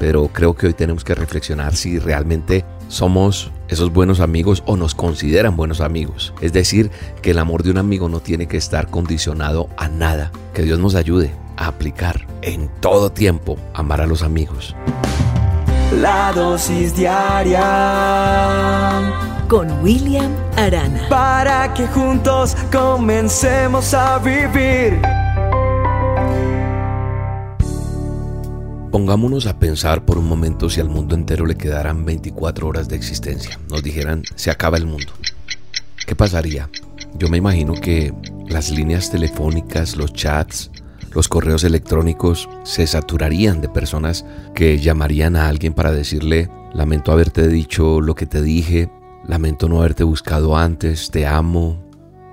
pero creo que hoy tenemos que reflexionar si realmente somos esos buenos amigos o nos consideran buenos amigos. Es decir, que el amor de un amigo no tiene que estar condicionado a nada. Que Dios nos ayude a aplicar en todo tiempo amar a los amigos. La dosis diaria con William Arana. Para que juntos comencemos a vivir. Pongámonos a pensar por un momento si al mundo entero le quedaran 24 horas de existencia. Nos dijeran, se acaba el mundo. ¿Qué pasaría? Yo me imagino que las líneas telefónicas, los chats, los correos electrónicos se saturarían de personas que llamarían a alguien para decirle, lamento haberte dicho lo que te dije, lamento no haberte buscado antes, te amo,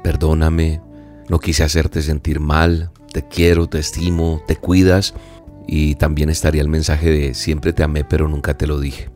perdóname, no quise hacerte sentir mal, te quiero, te estimo, te cuidas y también estaría el mensaje de siempre te amé pero nunca te lo dije.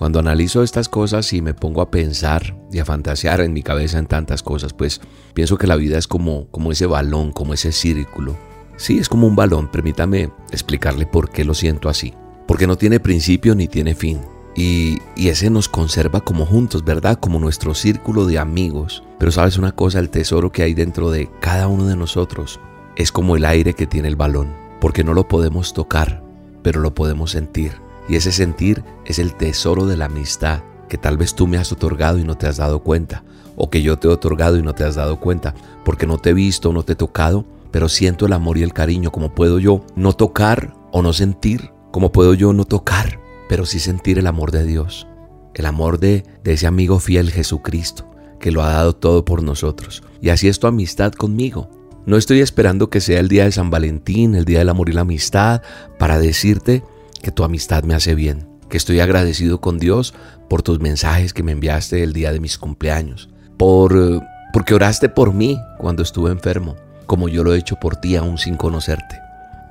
Cuando analizo estas cosas y me pongo a pensar y a fantasear en mi cabeza en tantas cosas, pues pienso que la vida es como, como ese balón, como ese círculo. Sí, es como un balón, permítame explicarle por qué lo siento así. Porque no tiene principio ni tiene fin. Y, y, ese nos conserva como juntos, ¿verdad? Como nuestro círculo de amigos. Pero sabes una cosa, el tesoro que hay dentro de cada uno de nosotros es como el aire que tiene el balón porque no lo podemos tocar, pero lo podemos sentir. Y ese sentir es el tesoro de la amistad que tal vez tú me has otorgado y no te has dado cuenta, o que yo te he otorgado y no te has dado cuenta, porque no te he visto, no te he tocado, pero siento el amor y el cariño. ¿Cómo puedo yo no tocar o no sentir? ¿Cómo puedo yo no tocar, pero sí sentir el amor de Dios? El amor de ese amigo fiel Jesucristo, que lo ha dado todo por nosotros. Y así es tu amistad conmigo. No estoy esperando que sea el día de San Valentín, el día del amor y la amistad, para decirte que tu amistad me hace bien, que estoy agradecido con Dios por tus mensajes que me enviaste el día de mis cumpleaños, por porque oraste por mí cuando estuve enfermo, como yo lo he hecho por ti aún sin conocerte.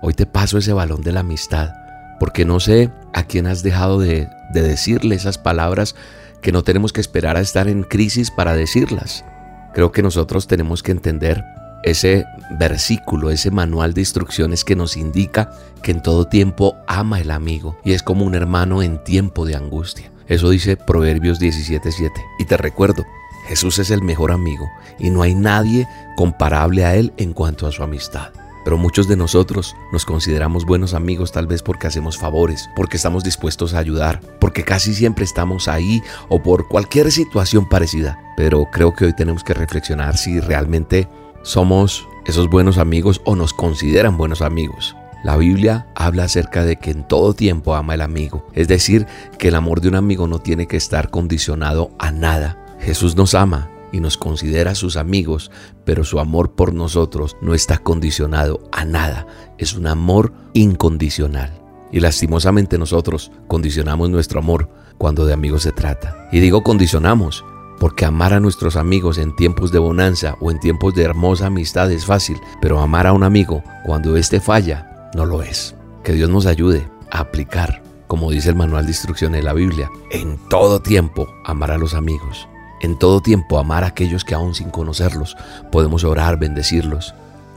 Hoy te paso ese balón de la amistad, porque no sé a quién has dejado de, de decirle esas palabras que no tenemos que esperar a estar en crisis para decirlas. Creo que nosotros tenemos que entender ese versículo, ese manual de instrucciones que nos indica que en todo tiempo ama el amigo y es como un hermano en tiempo de angustia. Eso dice Proverbios 17:7. Y te recuerdo, Jesús es el mejor amigo y no hay nadie comparable a Él en cuanto a su amistad. Pero muchos de nosotros nos consideramos buenos amigos tal vez porque hacemos favores, porque estamos dispuestos a ayudar, porque casi siempre estamos ahí o por cualquier situación parecida. Pero creo que hoy tenemos que reflexionar si realmente somos esos buenos amigos o nos consideran buenos amigos. La Biblia habla acerca de que en todo tiempo ama el amigo, es decir, que el amor de un amigo no tiene que estar condicionado a nada. Jesús nos ama y nos considera sus amigos, pero su amor por nosotros no está condicionado a nada, es un amor incondicional. Y lastimosamente nosotros condicionamos nuestro amor cuando de amigos se trata. Y digo condicionamos porque amar a nuestros amigos en tiempos de bonanza o en tiempos de hermosa amistad es fácil, pero amar a un amigo cuando éste falla no lo es. Que Dios nos ayude a aplicar, como dice el manual de instrucciones de la Biblia, en todo tiempo amar a los amigos. En todo tiempo amar a aquellos que aún sin conocerlos podemos orar, bendecirlos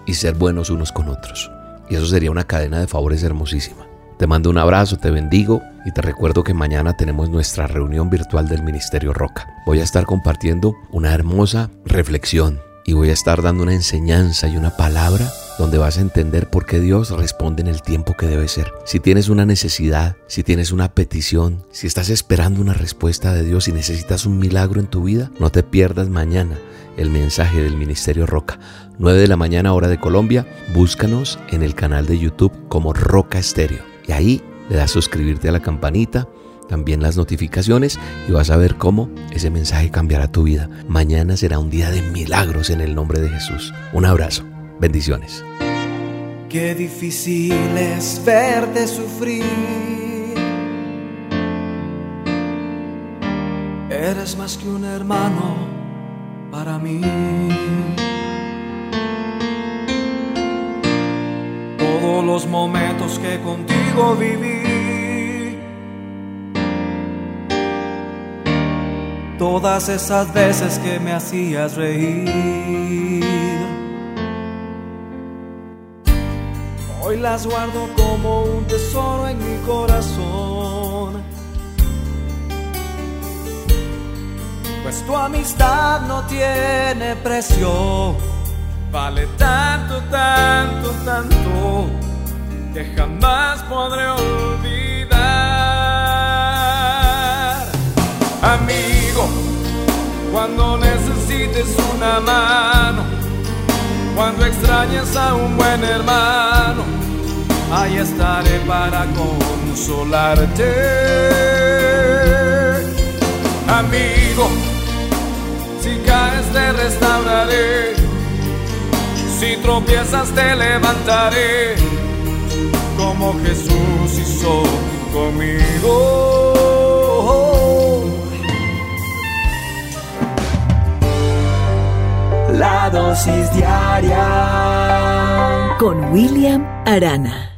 y ser buenos unos con otros. Y eso sería una cadena de favores hermosísima. Te mando un abrazo, te bendigo y te recuerdo que mañana tenemos nuestra reunión virtual del Ministerio Roca. Voy a estar compartiendo una hermosa reflexión y voy a estar dando una enseñanza y una palabra donde vas a entender por qué Dios responde en el tiempo que debe ser. Si tienes una necesidad, si tienes una petición, si estás esperando una respuesta de Dios y necesitas un milagro en tu vida, no te pierdas mañana el mensaje del Ministerio Roca. 9 de la mañana hora de Colombia, búscanos en el canal de YouTube como Roca Estéreo. Y ahí le das suscribirte a la campanita, también las notificaciones y vas a ver cómo ese mensaje cambiará tu vida. Mañana será un día de milagros en el nombre de Jesús. Un abrazo. Bendiciones. Qué difícil es verte sufrir. Eres más que un hermano para mí. Los momentos que contigo viví. Todas esas veces que me hacías reír. Hoy las guardo como un tesoro en mi corazón. Pues tu amistad no tiene precio. Vale tanto, tanto, tanto que jamás podré olvidar. Amigo, cuando necesites una mano, cuando extrañes a un buen hermano, ahí estaré para consolarte. Amigo, si caes te restauraré, si tropiezas te levantaré, como Jesús hizo conmigo. La dosis diaria con William Arana.